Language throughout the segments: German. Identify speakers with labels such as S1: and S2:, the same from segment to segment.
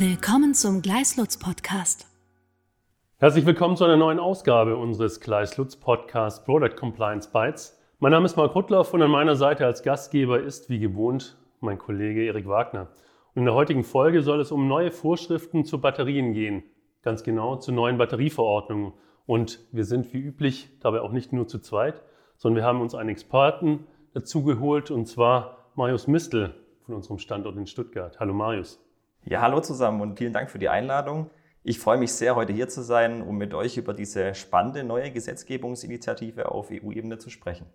S1: Willkommen zum Gleislutz Podcast.
S2: Herzlich willkommen zu einer neuen Ausgabe unseres Gleislutz Podcast Product Compliance Bytes. Mein Name ist Mark Rudloff und an meiner Seite als Gastgeber ist wie gewohnt mein Kollege Erik Wagner. Und in der heutigen Folge soll es um neue Vorschriften zu Batterien gehen, ganz genau zu neuen Batterieverordnungen. Und wir sind wie üblich dabei auch nicht nur zu zweit, sondern wir haben uns einen Experten dazu geholt und zwar Marius Mistel von unserem Standort in Stuttgart. Hallo Marius.
S3: Ja, hallo zusammen und vielen Dank für die Einladung. Ich freue mich sehr, heute hier zu sein, um mit euch über diese spannende neue Gesetzgebungsinitiative auf EU-Ebene zu sprechen.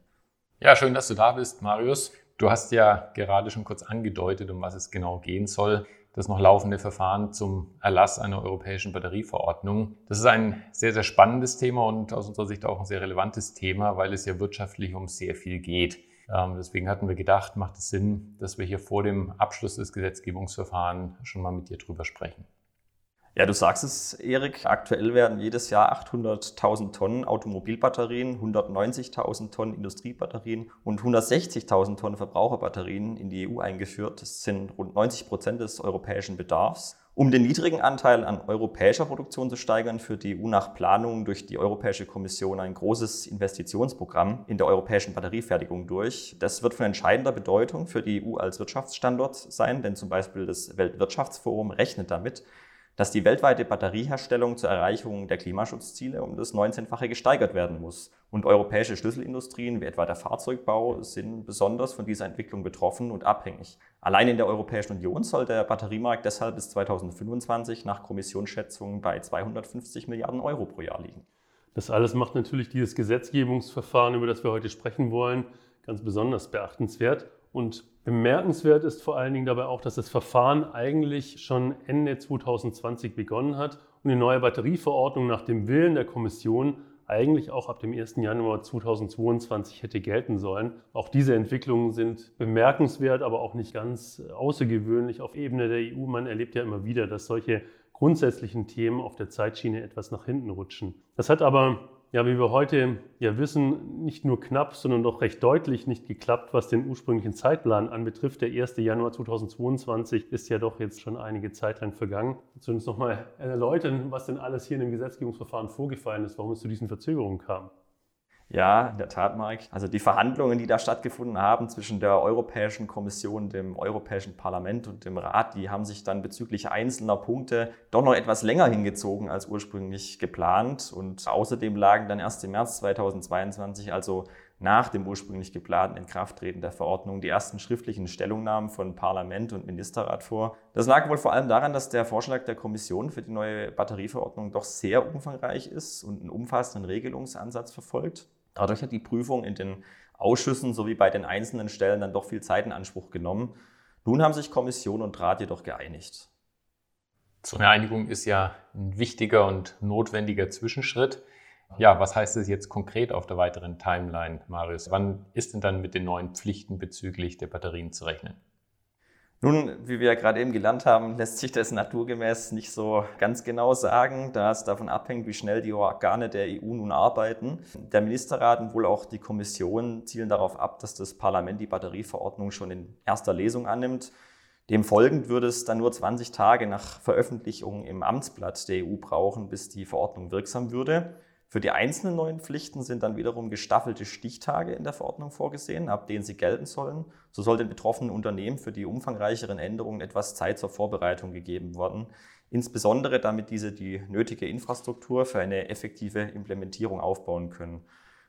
S4: Ja, schön, dass du da bist, Marius. Du hast ja gerade schon kurz angedeutet, um was es genau gehen soll. Das noch laufende Verfahren zum Erlass einer europäischen Batterieverordnung. Das ist ein sehr, sehr spannendes Thema und aus unserer Sicht auch ein sehr relevantes Thema, weil es ja wirtschaftlich um sehr viel geht. Ähm, deswegen hatten wir gedacht, macht es Sinn, dass wir hier vor dem Abschluss des Gesetzgebungsverfahrens schon mal mit dir drüber sprechen.
S3: Ja, du sagst es, Erik. Aktuell werden jedes Jahr 800.000 Tonnen Automobilbatterien, 190.000 Tonnen Industriebatterien und 160.000 Tonnen Verbraucherbatterien in die EU eingeführt. Das sind rund 90 Prozent des europäischen Bedarfs. Um den niedrigen Anteil an europäischer Produktion zu steigern, führt die EU nach Planung durch die Europäische Kommission ein großes Investitionsprogramm in der europäischen Batteriefertigung durch. Das wird von entscheidender Bedeutung für die EU als Wirtschaftsstandort sein, denn zum Beispiel das Weltwirtschaftsforum rechnet damit, dass die weltweite Batterieherstellung zur Erreichung der Klimaschutzziele um das 19-fache gesteigert werden muss. Und europäische Schlüsselindustrien, wie etwa der Fahrzeugbau, sind besonders von dieser Entwicklung betroffen und abhängig. Allein in der Europäischen Union soll der Batteriemarkt deshalb bis 2025 nach Kommissionsschätzungen bei 250 Milliarden Euro pro Jahr liegen.
S2: Das alles macht natürlich dieses Gesetzgebungsverfahren, über das wir heute sprechen wollen, ganz besonders beachtenswert. Und bemerkenswert ist vor allen Dingen dabei auch, dass das Verfahren eigentlich schon Ende 2020 begonnen hat und die neue Batterieverordnung nach dem Willen der Kommission eigentlich auch ab dem 1. Januar 2022 hätte gelten sollen. Auch diese Entwicklungen sind bemerkenswert, aber auch nicht ganz außergewöhnlich auf Ebene der EU. Man erlebt ja immer wieder, dass solche grundsätzlichen Themen auf der Zeitschiene etwas nach hinten rutschen. Das hat aber ja, wie wir heute ja wissen, nicht nur knapp, sondern doch recht deutlich nicht geklappt, was den ursprünglichen Zeitplan anbetrifft. Der 1. Januar 2022 ist ja doch jetzt schon einige Zeit lang vergangen. Du uns nochmal erläutern, was denn alles hier in dem Gesetzgebungsverfahren vorgefallen ist, warum es zu diesen Verzögerungen kam?
S3: Ja, in der Tat, Mark. Also die Verhandlungen, die da stattgefunden haben zwischen der Europäischen Kommission, dem Europäischen Parlament und dem Rat, die haben sich dann bezüglich einzelner Punkte doch noch etwas länger hingezogen als ursprünglich geplant. Und außerdem lagen dann erst im März 2022, also nach dem ursprünglich geplanten Inkrafttreten der Verordnung, die ersten schriftlichen Stellungnahmen von Parlament und Ministerrat vor. Das lag wohl vor allem daran, dass der Vorschlag der Kommission für die neue Batterieverordnung doch sehr umfangreich ist und einen umfassenden Regelungsansatz verfolgt. Dadurch hat die Prüfung in den Ausschüssen sowie bei den einzelnen Stellen dann doch viel Zeit in Anspruch genommen. Nun haben sich Kommission und Rat jedoch geeinigt.
S4: So eine Einigung ist ja ein wichtiger und notwendiger Zwischenschritt. Ja, was heißt das jetzt konkret auf der weiteren Timeline, Marius? Wann ist denn dann mit den neuen Pflichten bezüglich der Batterien zu rechnen?
S3: Nun, wie wir ja gerade eben gelernt haben, lässt sich das naturgemäß nicht so ganz genau sagen, da es davon abhängt, wie schnell die Organe der EU nun arbeiten. Der Ministerrat und wohl auch die Kommission zielen darauf ab, dass das Parlament die Batterieverordnung schon in erster Lesung annimmt. Dem folgend würde es dann nur 20 Tage nach Veröffentlichung im Amtsblatt der EU brauchen, bis die Verordnung wirksam würde. Für die einzelnen neuen Pflichten sind dann wiederum gestaffelte Stichtage in der Verordnung vorgesehen, ab denen sie gelten sollen. So soll den betroffenen Unternehmen für die umfangreicheren Änderungen etwas Zeit zur Vorbereitung gegeben werden, insbesondere damit diese die nötige Infrastruktur für eine effektive Implementierung aufbauen können.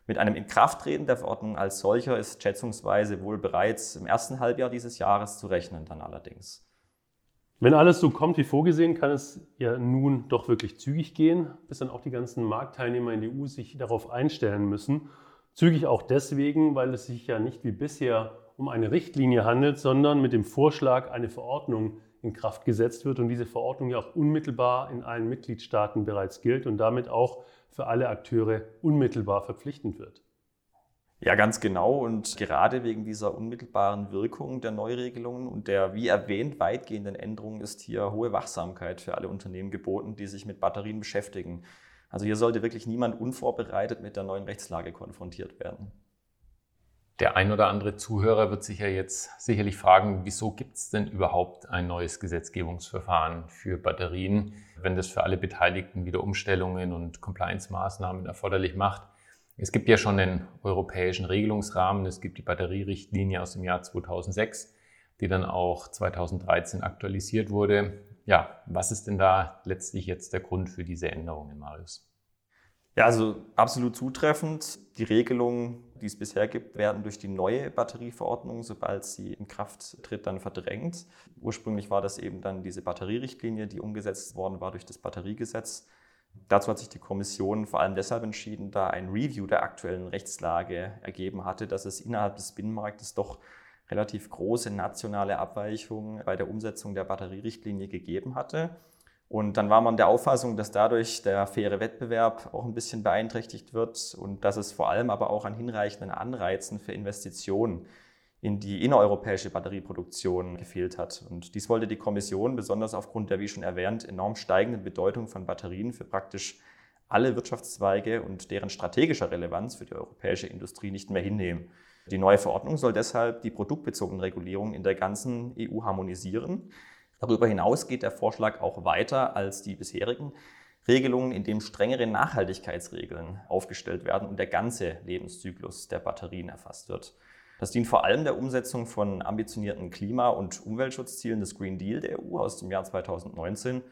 S3: Mit einem Inkrafttreten der Verordnung als solcher ist schätzungsweise wohl bereits im ersten Halbjahr dieses Jahres zu rechnen dann allerdings.
S2: Wenn alles so kommt wie vorgesehen, kann es ja nun doch wirklich zügig gehen, bis dann auch die ganzen Marktteilnehmer in der EU sich darauf einstellen müssen. Zügig auch deswegen, weil es sich ja nicht wie bisher um eine Richtlinie handelt, sondern mit dem Vorschlag eine Verordnung in Kraft gesetzt wird und diese Verordnung ja auch unmittelbar in allen Mitgliedstaaten bereits gilt und damit auch für alle Akteure unmittelbar verpflichtend wird.
S3: Ja, ganz genau. Und gerade wegen dieser unmittelbaren Wirkung der Neuregelungen und der, wie erwähnt, weitgehenden Änderungen ist hier hohe Wachsamkeit für alle Unternehmen geboten, die sich mit Batterien beschäftigen. Also hier sollte wirklich niemand unvorbereitet mit der neuen Rechtslage konfrontiert werden.
S4: Der ein oder andere Zuhörer wird sich ja jetzt sicherlich fragen, wieso gibt es denn überhaupt ein neues Gesetzgebungsverfahren für Batterien, wenn das für alle Beteiligten wieder Umstellungen und Compliance-Maßnahmen erforderlich macht. Es gibt ja schon einen europäischen Regelungsrahmen, es gibt die Batterierichtlinie aus dem Jahr 2006, die dann auch 2013 aktualisiert wurde. Ja, was ist denn da letztlich jetzt der Grund für diese Änderungen, Marius?
S3: Ja, also absolut zutreffend. Die Regelungen, die es bisher gibt, werden durch die neue Batterieverordnung, sobald sie in Kraft tritt, dann verdrängt. Ursprünglich war das eben dann diese Batterierichtlinie, die umgesetzt worden war durch das Batteriegesetz. Dazu hat sich die Kommission vor allem deshalb entschieden, da ein Review der aktuellen Rechtslage ergeben hatte, dass es innerhalb des Binnenmarktes doch relativ große nationale Abweichungen bei der Umsetzung der Batterierichtlinie gegeben hatte. Und dann war man der Auffassung, dass dadurch der faire Wettbewerb auch ein bisschen beeinträchtigt wird und dass es vor allem aber auch an hinreichenden Anreizen für Investitionen in die innereuropäische Batterieproduktion gefehlt hat. Und dies wollte die Kommission besonders aufgrund der, wie schon erwähnt, enorm steigenden Bedeutung von Batterien für praktisch alle Wirtschaftszweige und deren strategischer Relevanz für die europäische Industrie nicht mehr hinnehmen. Die neue Verordnung soll deshalb die produktbezogenen Regulierungen in der ganzen EU harmonisieren. Darüber hinaus geht der Vorschlag auch weiter als die bisherigen Regelungen, indem strengere Nachhaltigkeitsregeln aufgestellt werden und der ganze Lebenszyklus der Batterien erfasst wird. Das dient vor allem der Umsetzung von ambitionierten Klima- und Umweltschutzzielen des Green Deal der EU aus dem Jahr 2019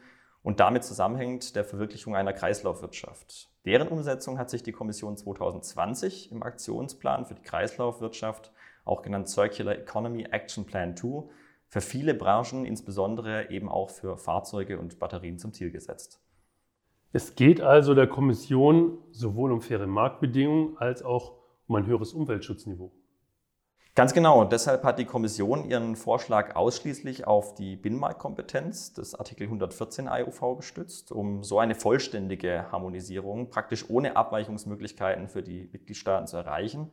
S3: und damit zusammenhängt der Verwirklichung einer Kreislaufwirtschaft. Deren Umsetzung hat sich die Kommission 2020 im Aktionsplan für die Kreislaufwirtschaft, auch genannt Circular Economy Action Plan 2, für viele Branchen, insbesondere eben auch für Fahrzeuge und Batterien zum Ziel gesetzt.
S2: Es geht also der Kommission sowohl um faire Marktbedingungen als auch um ein höheres Umweltschutzniveau.
S3: Ganz genau. Deshalb hat die Kommission ihren Vorschlag ausschließlich auf die Binnenmarktkompetenz des Artikel 114 IUV gestützt, um so eine vollständige Harmonisierung praktisch ohne Abweichungsmöglichkeiten für die Mitgliedstaaten zu erreichen.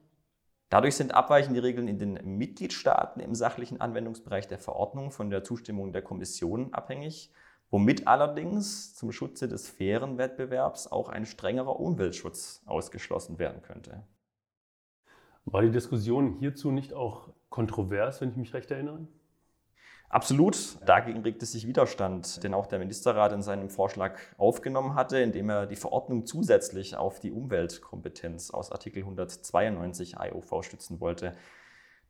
S3: Dadurch sind abweichende Regeln in den Mitgliedstaaten im sachlichen Anwendungsbereich der Verordnung von der Zustimmung der Kommission abhängig, womit allerdings zum Schutze des fairen Wettbewerbs auch ein strengerer Umweltschutz ausgeschlossen werden könnte.
S2: War die Diskussion hierzu nicht auch kontrovers, wenn ich mich recht erinnere?
S3: Absolut. Dagegen regte sich Widerstand, den auch der Ministerrat in seinem Vorschlag aufgenommen hatte, indem er die Verordnung zusätzlich auf die Umweltkompetenz aus Artikel 192 IOV stützen wollte.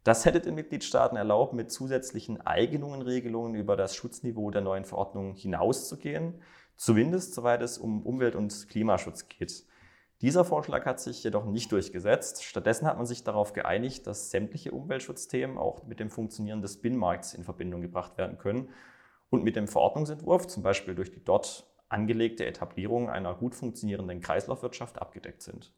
S3: Das hätte den Mitgliedstaaten erlaubt, mit zusätzlichen Eignungenregelungen über das Schutzniveau der neuen Verordnung hinauszugehen, zumindest soweit es um Umwelt- und Klimaschutz geht. Dieser Vorschlag hat sich jedoch nicht durchgesetzt. Stattdessen hat man sich darauf geeinigt, dass sämtliche Umweltschutzthemen auch mit dem Funktionieren des Binnenmarkts in Verbindung gebracht werden können und mit dem Verordnungsentwurf, zum Beispiel durch die dort angelegte Etablierung einer gut funktionierenden Kreislaufwirtschaft, abgedeckt sind.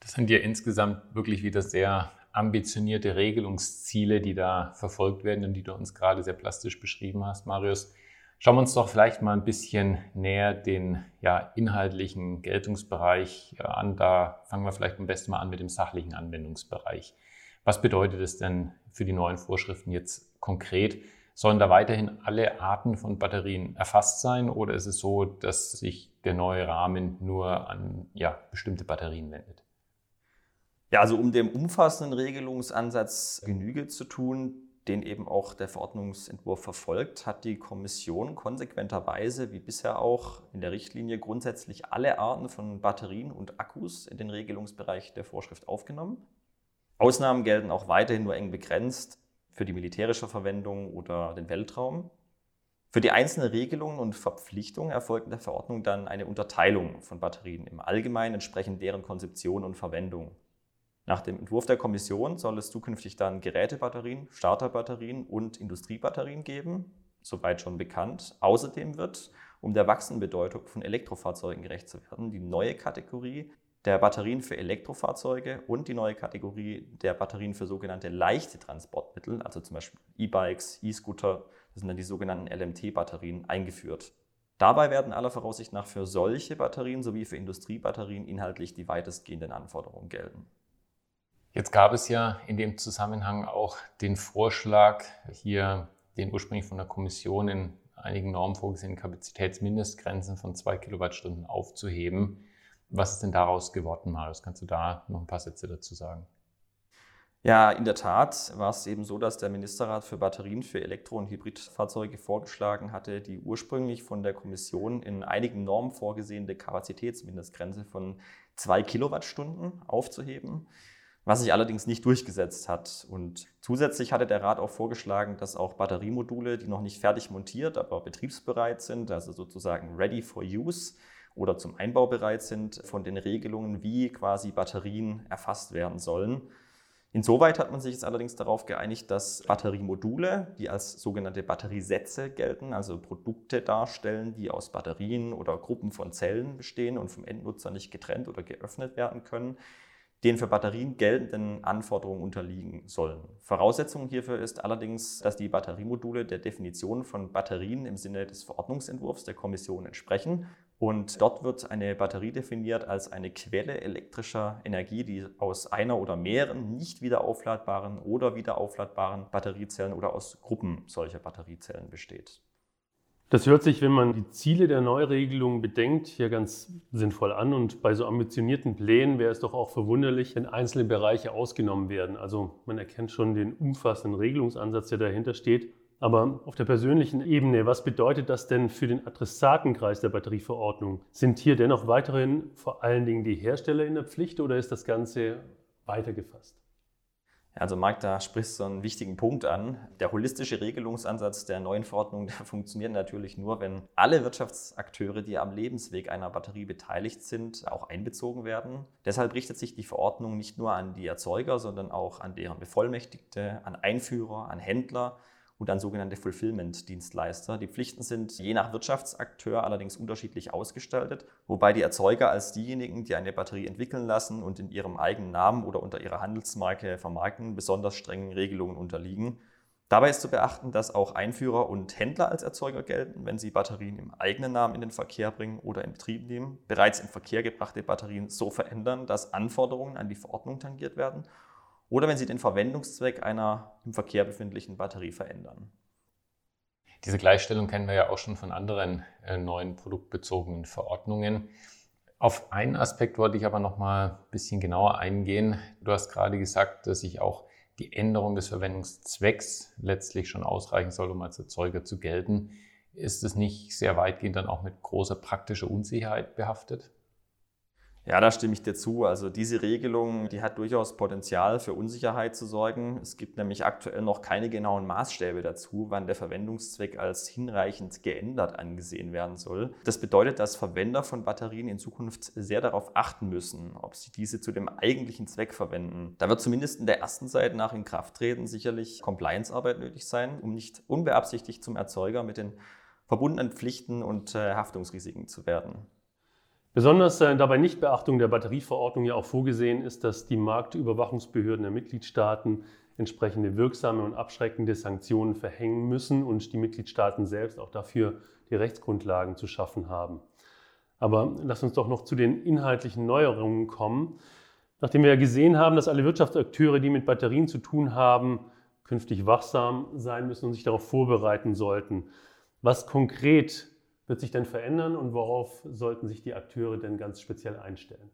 S4: Das sind ja insgesamt wirklich wieder sehr ambitionierte Regelungsziele, die da verfolgt werden und die du uns gerade sehr plastisch beschrieben hast, Marius. Schauen wir uns doch vielleicht mal ein bisschen näher den ja, inhaltlichen Geltungsbereich äh, an. Da fangen wir vielleicht am besten mal an mit dem sachlichen Anwendungsbereich. Was bedeutet es denn für die neuen Vorschriften jetzt konkret? Sollen da weiterhin alle Arten von Batterien erfasst sein oder ist es so, dass sich der neue Rahmen nur an ja, bestimmte Batterien wendet?
S3: Ja, also um dem umfassenden Regelungsansatz Genüge zu tun, den eben auch der Verordnungsentwurf verfolgt, hat die Kommission konsequenterweise, wie bisher auch in der Richtlinie, grundsätzlich alle Arten von Batterien und Akkus in den Regelungsbereich der Vorschrift aufgenommen. Ausnahmen gelten auch weiterhin nur eng begrenzt für die militärische Verwendung oder den Weltraum. Für die einzelnen Regelungen und Verpflichtungen erfolgt in der Verordnung dann eine Unterteilung von Batterien im Allgemeinen entsprechend deren Konzeption und Verwendung. Nach dem Entwurf der Kommission soll es zukünftig dann Gerätebatterien, Starterbatterien und Industriebatterien geben, soweit schon bekannt. Außerdem wird, um der wachsenden Bedeutung von Elektrofahrzeugen gerecht zu werden, die neue Kategorie der Batterien für Elektrofahrzeuge und die neue Kategorie der Batterien für sogenannte leichte Transportmittel, also zum Beispiel E-Bikes, E-Scooter, das sind dann die sogenannten LMT-Batterien, eingeführt. Dabei werden aller Voraussicht nach für solche Batterien sowie für Industriebatterien inhaltlich die weitestgehenden Anforderungen gelten.
S4: Jetzt gab es ja in dem Zusammenhang auch den Vorschlag, hier den ursprünglich von der Kommission in einigen Normen vorgesehenen Kapazitätsmindestgrenzen von zwei Kilowattstunden aufzuheben. Was ist denn daraus geworden, Marius? Kannst du da noch ein paar Sätze dazu sagen?
S3: Ja, in der Tat war es eben so, dass der Ministerrat für Batterien für Elektro- und Hybridfahrzeuge vorgeschlagen hatte, die ursprünglich von der Kommission in einigen Normen vorgesehene Kapazitätsmindestgrenze von zwei Kilowattstunden aufzuheben, was sich allerdings nicht durchgesetzt hat. Und zusätzlich hatte der Rat auch vorgeschlagen, dass auch Batteriemodule, die noch nicht fertig montiert, aber betriebsbereit sind, also sozusagen ready for use, oder zum Einbau bereit sind, von den Regelungen, wie quasi Batterien erfasst werden sollen. Insoweit hat man sich jetzt allerdings darauf geeinigt, dass Batteriemodule, die als sogenannte Batteriesätze gelten, also Produkte darstellen, die aus Batterien oder Gruppen von Zellen bestehen und vom Endnutzer nicht getrennt oder geöffnet werden können, den für Batterien geltenden Anforderungen unterliegen sollen. Voraussetzung hierfür ist allerdings, dass die Batteriemodule der Definition von Batterien im Sinne des Verordnungsentwurfs der Kommission entsprechen und dort wird eine Batterie definiert als eine Quelle elektrischer Energie, die aus einer oder mehreren nicht wieder aufladbaren oder wieder aufladbaren Batteriezellen oder aus Gruppen solcher Batteriezellen besteht.
S2: Das hört sich, wenn man die Ziele der Neuregelung bedenkt, hier ganz sinnvoll an. Und bei so ambitionierten Plänen wäre es doch auch verwunderlich, wenn einzelne Bereiche ausgenommen werden. Also man erkennt schon den umfassenden Regelungsansatz, der dahinter steht. Aber auf der persönlichen Ebene, was bedeutet das denn für den Adressatenkreis der Batterieverordnung? Sind hier dennoch weiterhin vor allen Dingen die Hersteller in der Pflicht oder ist das Ganze weitergefasst?
S3: Also Marc, da sprichst du einen wichtigen Punkt an. Der holistische Regelungsansatz der neuen Verordnung der funktioniert natürlich nur, wenn alle Wirtschaftsakteure, die am Lebensweg einer Batterie beteiligt sind, auch einbezogen werden. Deshalb richtet sich die Verordnung nicht nur an die Erzeuger, sondern auch an deren Bevollmächtigte, an Einführer, an Händler und an sogenannte Fulfillment-Dienstleister. Die Pflichten sind je nach Wirtschaftsakteur allerdings unterschiedlich ausgestaltet, wobei die Erzeuger als diejenigen, die eine Batterie entwickeln lassen und in ihrem eigenen Namen oder unter ihrer Handelsmarke vermarkten, besonders strengen Regelungen unterliegen. Dabei ist zu beachten, dass auch Einführer und Händler als Erzeuger gelten, wenn sie Batterien im eigenen Namen in den Verkehr bringen oder in Betrieb nehmen, bereits in Verkehr gebrachte Batterien so verändern, dass Anforderungen an die Verordnung tangiert werden oder wenn sie den Verwendungszweck einer im Verkehr befindlichen Batterie verändern.
S4: Diese Gleichstellung kennen wir ja auch schon von anderen äh, neuen produktbezogenen Verordnungen. Auf einen Aspekt wollte ich aber noch mal ein bisschen genauer eingehen. Du hast gerade gesagt, dass sich auch die Änderung des Verwendungszwecks letztlich schon ausreichen soll, um als Erzeuger zu gelten. Ist es nicht sehr weitgehend dann auch mit großer praktischer Unsicherheit behaftet?
S3: Ja, da stimme ich dir zu. Also diese Regelung, die hat durchaus Potenzial für Unsicherheit zu sorgen. Es gibt nämlich aktuell noch keine genauen Maßstäbe dazu, wann der Verwendungszweck als hinreichend geändert angesehen werden soll. Das bedeutet, dass Verwender von Batterien in Zukunft sehr darauf achten müssen, ob sie diese zu dem eigentlichen Zweck verwenden. Da wird zumindest in der ersten Zeit nach Inkrafttreten sicherlich Compliance-Arbeit nötig sein, um nicht unbeabsichtigt zum Erzeuger mit den verbundenen Pflichten und äh, Haftungsrisiken zu werden.
S2: Besonders äh, dabei Nichtbeachtung der Batterieverordnung ja auch vorgesehen ist, dass die Marktüberwachungsbehörden der Mitgliedstaaten entsprechende wirksame und abschreckende Sanktionen verhängen müssen und die Mitgliedstaaten selbst auch dafür die Rechtsgrundlagen zu schaffen haben. Aber lass uns doch noch zu den inhaltlichen Neuerungen kommen. Nachdem wir ja gesehen haben, dass alle Wirtschaftsakteure, die mit Batterien zu tun haben, künftig wachsam sein müssen und sich darauf vorbereiten sollten. Was konkret wird sich denn verändern und worauf sollten sich die Akteure denn ganz speziell einstellen?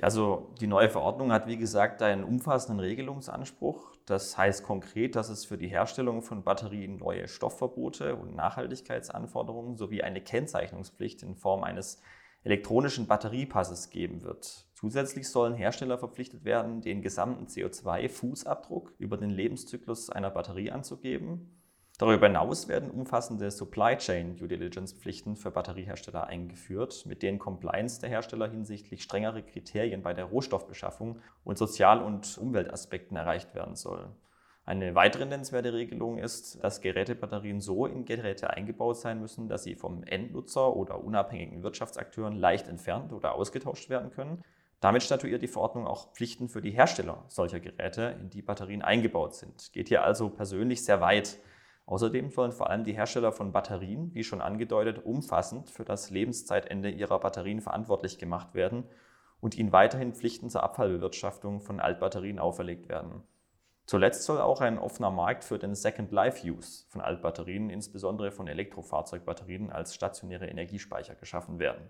S3: Also die neue Verordnung hat, wie gesagt, einen umfassenden Regelungsanspruch. Das heißt konkret, dass es für die Herstellung von Batterien neue Stoffverbote und Nachhaltigkeitsanforderungen sowie eine Kennzeichnungspflicht in Form eines elektronischen Batteriepasses geben wird. Zusätzlich sollen Hersteller verpflichtet werden, den gesamten CO2-Fußabdruck über den Lebenszyklus einer Batterie anzugeben Darüber hinaus werden umfassende Supply Chain Due Diligence Pflichten für Batteriehersteller eingeführt, mit denen Compliance der Hersteller hinsichtlich strengerer Kriterien bei der Rohstoffbeschaffung und Sozial- und Umweltaspekten erreicht werden soll. Eine weitere nennenswerte Regelung ist, dass Gerätebatterien so in Geräte eingebaut sein müssen, dass sie vom Endnutzer oder unabhängigen Wirtschaftsakteuren leicht entfernt oder ausgetauscht werden können. Damit statuiert die Verordnung auch Pflichten für die Hersteller solcher Geräte, in die Batterien eingebaut sind. Geht hier also persönlich sehr weit. Außerdem sollen vor allem die Hersteller von Batterien, wie schon angedeutet, umfassend für das Lebenszeitende ihrer Batterien verantwortlich gemacht werden und ihnen weiterhin Pflichten zur Abfallbewirtschaftung von Altbatterien auferlegt werden. Zuletzt soll auch ein offener Markt für den Second Life Use von Altbatterien, insbesondere von Elektrofahrzeugbatterien als stationäre Energiespeicher geschaffen werden.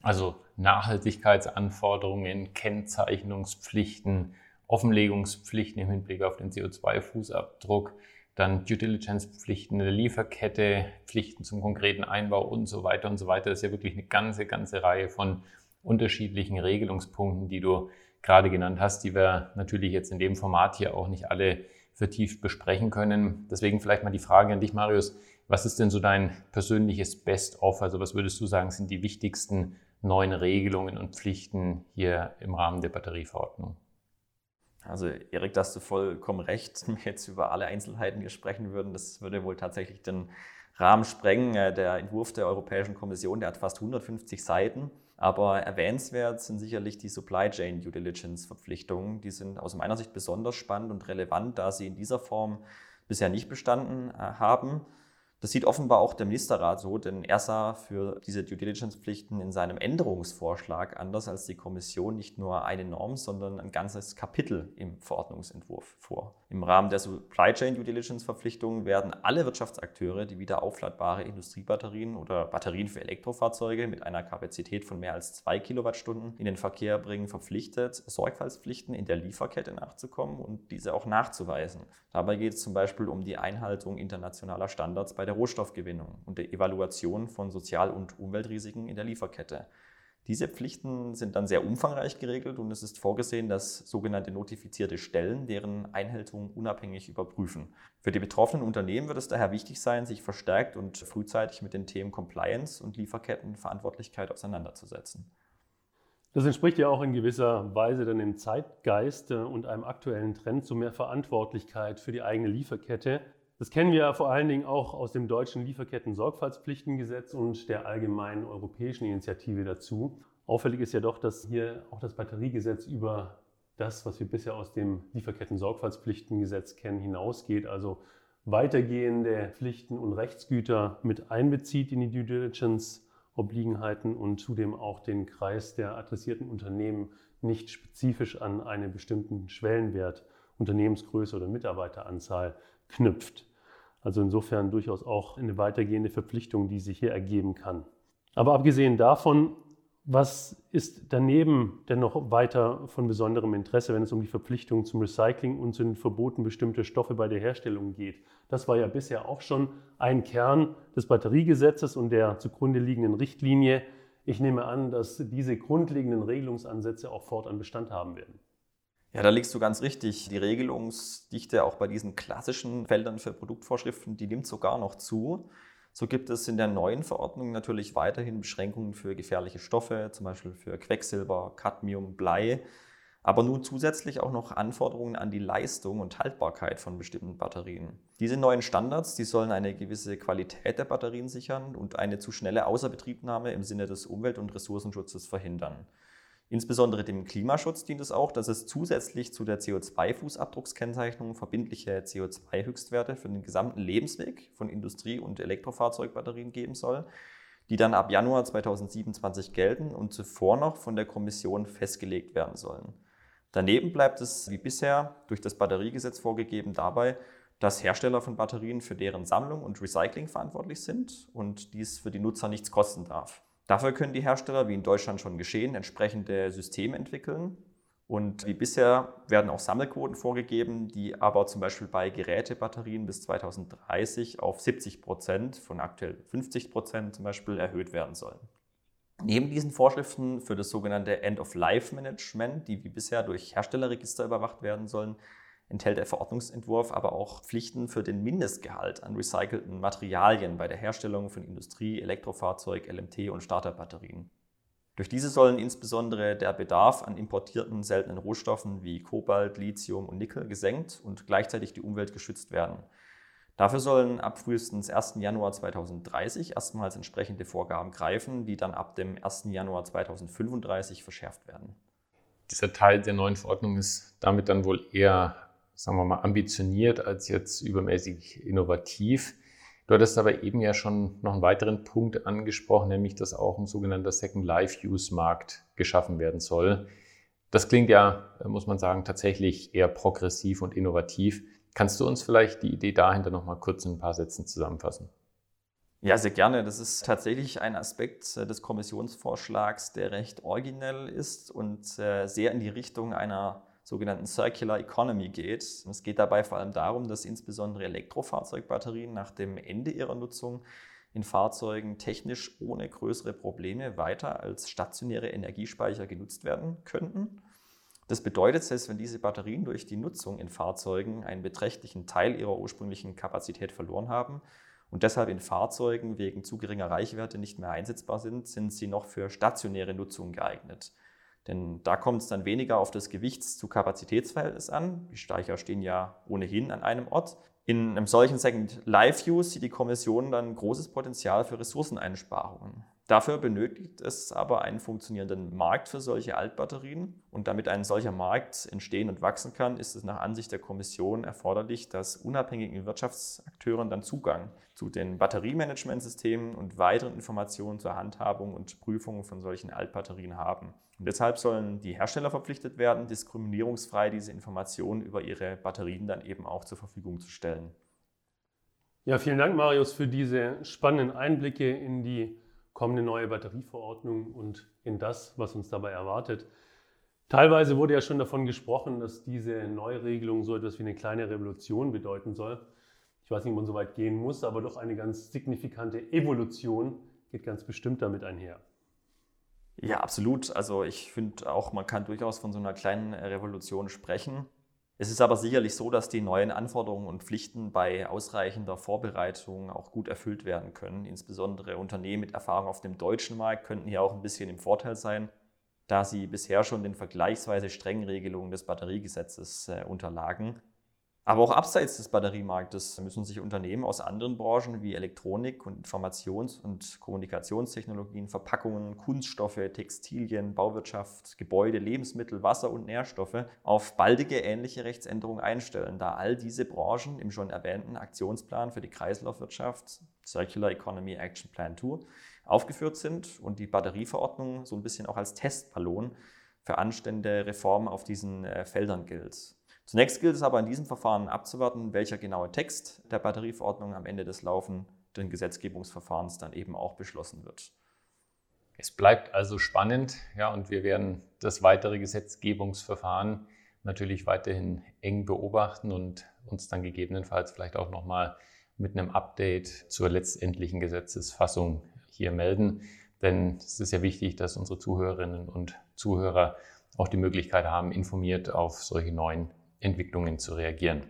S4: Also Nachhaltigkeitsanforderungen, Kennzeichnungspflichten Offenlegungspflichten im Hinblick auf den CO2-Fußabdruck, dann Due Diligence-Pflichten in der Lieferkette, Pflichten zum konkreten Einbau und so weiter und so weiter. Das ist ja wirklich eine ganze, ganze Reihe von unterschiedlichen Regelungspunkten, die du gerade genannt hast, die wir natürlich jetzt in dem Format hier auch nicht alle vertieft besprechen können. Deswegen vielleicht mal die Frage an dich, Marius. Was ist denn so dein persönliches Best-of? Also was würdest du sagen, sind die wichtigsten neuen Regelungen und Pflichten hier im Rahmen der Batterieverordnung?
S3: Also Erik, da hast du vollkommen recht. Wenn wir jetzt über alle Einzelheiten hier sprechen würden, das würde wohl tatsächlich den Rahmen sprengen. Äh, der Entwurf der Europäischen Kommission, der hat fast 150 Seiten. Aber erwähnenswert sind sicherlich die Supply Chain Due Diligence Verpflichtungen. Die sind aus meiner Sicht besonders spannend und relevant, da sie in dieser Form bisher nicht bestanden äh, haben. Das sieht offenbar auch der Ministerrat so, denn er sah für diese Due Diligence-Pflichten in seinem Änderungsvorschlag anders als die Kommission nicht nur eine Norm, sondern ein ganzes Kapitel im Verordnungsentwurf vor. Im Rahmen der Supply Chain Due Diligence-Verpflichtungen werden alle Wirtschaftsakteure, die wieder aufladbare Industriebatterien oder Batterien für Elektrofahrzeuge mit einer Kapazität von mehr als zwei Kilowattstunden in den Verkehr bringen, verpflichtet, Sorgfaltspflichten in der Lieferkette nachzukommen und diese auch nachzuweisen. Dabei geht es zum Beispiel um die Einhaltung internationaler Standards bei der Rohstoffgewinnung und der Evaluation von Sozial- und Umweltrisiken in der Lieferkette. Diese Pflichten sind dann sehr umfangreich geregelt und es ist vorgesehen, dass sogenannte notifizierte Stellen deren Einhaltung unabhängig überprüfen. Für die betroffenen Unternehmen wird es daher wichtig sein, sich verstärkt und frühzeitig mit den Themen Compliance und Lieferkettenverantwortlichkeit auseinanderzusetzen.
S2: Das entspricht ja auch in gewisser Weise dann dem Zeitgeist und einem aktuellen Trend zu mehr Verantwortlichkeit für die eigene Lieferkette. Das kennen wir vor allen Dingen auch aus dem deutschen Lieferketten-Sorgfaltspflichtengesetz und der allgemeinen europäischen Initiative dazu. Auffällig ist ja doch, dass hier auch das Batteriegesetz über das, was wir bisher aus dem Lieferketten-Sorgfaltspflichtengesetz kennen, hinausgeht, also weitergehende Pflichten und Rechtsgüter mit einbezieht in die Due Diligence-Obliegenheiten und zudem auch den Kreis der adressierten Unternehmen nicht spezifisch an einen bestimmten Schwellenwert, Unternehmensgröße oder Mitarbeiteranzahl knüpft. Also insofern durchaus auch eine weitergehende Verpflichtung, die sich hier ergeben kann. Aber abgesehen davon, was ist daneben denn noch weiter von besonderem Interesse, wenn es um die Verpflichtung zum Recycling und zu den Verboten bestimmter Stoffe bei der Herstellung geht? Das war ja bisher auch schon ein Kern des Batteriegesetzes und der zugrunde liegenden Richtlinie. Ich nehme an, dass diese grundlegenden Regelungsansätze auch fortan Bestand haben werden.
S3: Ja, da liegst du ganz richtig. Die Regelungsdichte auch bei diesen klassischen Feldern für Produktvorschriften, die nimmt sogar noch zu. So gibt es in der neuen Verordnung natürlich weiterhin Beschränkungen für gefährliche Stoffe, zum Beispiel für Quecksilber, Cadmium, Blei, aber nun zusätzlich auch noch Anforderungen an die Leistung und Haltbarkeit von bestimmten Batterien. Diese neuen Standards, die sollen eine gewisse Qualität der Batterien sichern und eine zu schnelle Außerbetriebnahme im Sinne des Umwelt- und Ressourcenschutzes verhindern. Insbesondere dem Klimaschutz dient es auch, dass es zusätzlich zu der CO2-Fußabdruckskennzeichnung verbindliche CO2-Höchstwerte für den gesamten Lebensweg von Industrie- und Elektrofahrzeugbatterien geben soll, die dann ab Januar 2027 gelten und zuvor noch von der Kommission festgelegt werden sollen. Daneben bleibt es wie bisher durch das Batteriegesetz vorgegeben dabei, dass Hersteller von Batterien für deren Sammlung und Recycling verantwortlich sind und dies für die Nutzer nichts kosten darf. Dafür können die Hersteller, wie in Deutschland schon geschehen, entsprechende Systeme entwickeln. Und wie bisher werden auch Sammelquoten vorgegeben, die aber zum Beispiel bei Gerätebatterien bis 2030 auf 70 Prozent von aktuell 50 Prozent zum Beispiel erhöht werden sollen. Neben diesen Vorschriften für das sogenannte End-of-Life-Management, die wie bisher durch Herstellerregister überwacht werden sollen, enthält der Verordnungsentwurf aber auch Pflichten für den Mindestgehalt an recycelten Materialien bei der Herstellung von Industrie-, Elektrofahrzeug-, LMT- und Starterbatterien. Durch diese sollen insbesondere der Bedarf an importierten seltenen Rohstoffen wie Kobalt, Lithium und Nickel gesenkt und gleichzeitig die Umwelt geschützt werden. Dafür sollen ab frühestens 1. Januar 2030 erstmals entsprechende Vorgaben greifen, die dann ab dem 1. Januar 2035 verschärft werden.
S4: Dieser Teil der neuen Verordnung ist damit dann wohl eher sagen wir mal, ambitioniert als jetzt übermäßig innovativ. Du hattest aber eben ja schon noch einen weiteren Punkt angesprochen, nämlich dass auch ein sogenannter Second Life Use Markt geschaffen werden soll. Das klingt ja, muss man sagen, tatsächlich eher progressiv und innovativ. Kannst du uns vielleicht die Idee dahinter noch mal kurz in ein paar Sätzen zusammenfassen?
S3: Ja, sehr gerne. Das ist tatsächlich ein Aspekt äh, des Kommissionsvorschlags, der recht originell ist und äh, sehr in die Richtung einer sogenannten Circular Economy geht. Es geht dabei vor allem darum, dass insbesondere Elektrofahrzeugbatterien nach dem Ende ihrer Nutzung in Fahrzeugen technisch ohne größere Probleme weiter als stationäre Energiespeicher genutzt werden könnten. Das bedeutet, selbst wenn diese Batterien durch die Nutzung in Fahrzeugen einen beträchtlichen Teil ihrer ursprünglichen Kapazität verloren haben und deshalb in Fahrzeugen wegen zu geringer Reichwerte nicht mehr einsetzbar sind, sind sie noch für stationäre Nutzung geeignet. Denn da kommt es dann weniger auf das Gewichts-zu-Kapazitätsverhältnis an. Die Speicher stehen ja ohnehin an einem Ort. In einem solchen Second Life Use sieht die Kommission dann großes Potenzial für Ressourceneinsparungen. Dafür benötigt es aber einen funktionierenden Markt für solche Altbatterien. Und damit ein solcher Markt entstehen und wachsen kann, ist es nach Ansicht der Kommission erforderlich, dass unabhängigen Wirtschaftsakteuren dann Zugang zu den Batteriemanagementsystemen und weiteren Informationen zur Handhabung und Prüfung von solchen Altbatterien haben. Und deshalb sollen die Hersteller verpflichtet werden, diskriminierungsfrei diese Informationen über ihre Batterien dann eben auch zur Verfügung zu stellen.
S2: Ja, vielen Dank, Marius, für diese spannenden Einblicke in die kommende neue Batterieverordnung und in das, was uns dabei erwartet. Teilweise wurde ja schon davon gesprochen, dass diese Neuregelung so etwas wie eine kleine Revolution bedeuten soll. Ich weiß nicht, ob man so weit gehen muss, aber doch eine ganz signifikante Evolution geht ganz bestimmt damit einher.
S3: Ja, absolut. Also ich finde auch, man kann durchaus von so einer kleinen Revolution sprechen. Es ist aber sicherlich so, dass die neuen Anforderungen und Pflichten bei ausreichender Vorbereitung auch gut erfüllt werden können. Insbesondere Unternehmen mit Erfahrung auf dem deutschen Markt könnten hier auch ein bisschen im Vorteil sein, da sie bisher schon den vergleichsweise strengen Regelungen des Batteriegesetzes äh, unterlagen. Aber auch abseits des Batteriemarktes müssen sich Unternehmen aus anderen Branchen wie Elektronik und Informations- und Kommunikationstechnologien, Verpackungen, Kunststoffe, Textilien, Bauwirtschaft, Gebäude, Lebensmittel, Wasser und Nährstoffe auf baldige ähnliche Rechtsänderungen einstellen, da all diese Branchen im schon erwähnten Aktionsplan für die Kreislaufwirtschaft Circular Economy Action Plan 2 aufgeführt sind und die Batterieverordnung so ein bisschen auch als Testballon für anständige Reformen auf diesen äh, Feldern gilt. Zunächst gilt es aber in diesem Verfahren abzuwarten, welcher genaue Text der Batterieverordnung am Ende des laufenden Gesetzgebungsverfahrens dann eben auch beschlossen wird.
S4: Es bleibt also spannend, ja, und wir werden das weitere Gesetzgebungsverfahren natürlich weiterhin eng beobachten und uns dann gegebenenfalls vielleicht auch nochmal mit einem Update zur letztendlichen Gesetzesfassung hier melden. Denn es ist ja wichtig, dass unsere Zuhörerinnen und Zuhörer auch die Möglichkeit haben, informiert auf solche neuen Entwicklungen zu reagieren.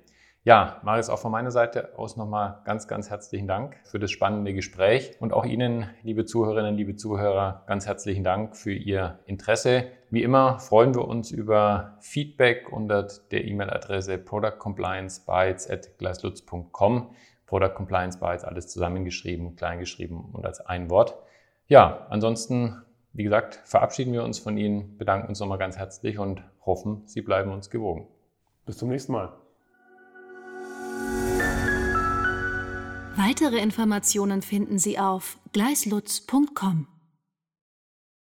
S4: Ja, Marius, auch von meiner Seite aus nochmal ganz, ganz herzlichen Dank für das spannende Gespräch und auch Ihnen, liebe Zuhörerinnen, liebe Zuhörer, ganz herzlichen Dank für Ihr Interesse. Wie immer freuen wir uns über Feedback unter der E-Mail-Adresse productcompliancebytes at gleislutz.com. Product Compliance Bytes, alles zusammengeschrieben, kleingeschrieben und als ein Wort. Ja, ansonsten, wie gesagt, verabschieden wir uns von Ihnen, bedanken uns nochmal ganz herzlich und hoffen, Sie bleiben uns gewogen.
S2: Bis zum nächsten Mal.
S1: Weitere Informationen finden Sie auf gleislutz.com.